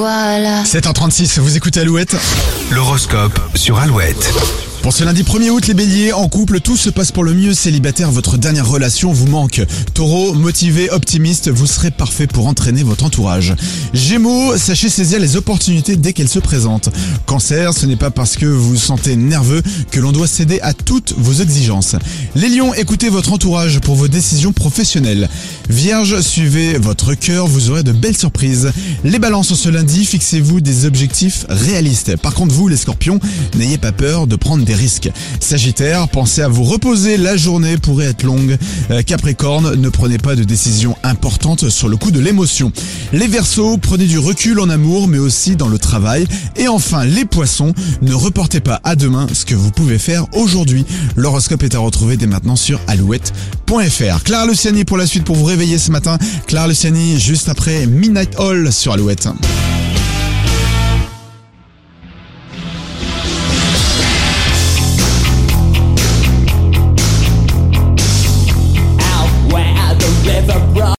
voilà. 7h36, vous écoutez Alouette L'horoscope sur Alouette. Pour ce lundi 1er août, les béliers, en couple, tout se passe pour le mieux. Célibataire, votre dernière relation vous manque. Taureau, motivé, optimiste, vous serez parfait pour entraîner votre entourage. Gémeaux, sachez saisir les opportunités dès qu'elles se présentent. Cancer, ce n'est pas parce que vous vous sentez nerveux que l'on doit céder à toutes vos exigences. Les lions, écoutez votre entourage pour vos décisions professionnelles. Vierge, suivez votre cœur, vous aurez de belles surprises. Les balances, ce lundi, fixez-vous des objectifs réalistes. Par contre, vous, les scorpions, n'ayez pas peur de prendre des risques. Sagittaire, pensez à vous reposer, la journée pourrait être longue. Euh, Capricorne, ne prenez pas de décisions importantes sur le coup de l'émotion. Les Verseaux, prenez du recul en amour, mais aussi dans le travail. Et enfin, les Poissons, ne reportez pas à demain ce que vous pouvez faire aujourd'hui. L'horoscope est à retrouver dès maintenant sur alouette.fr. Clara Luciani pour la suite pour vous réveiller ce matin. Clara Luciani juste après Midnight Hall sur Alouette.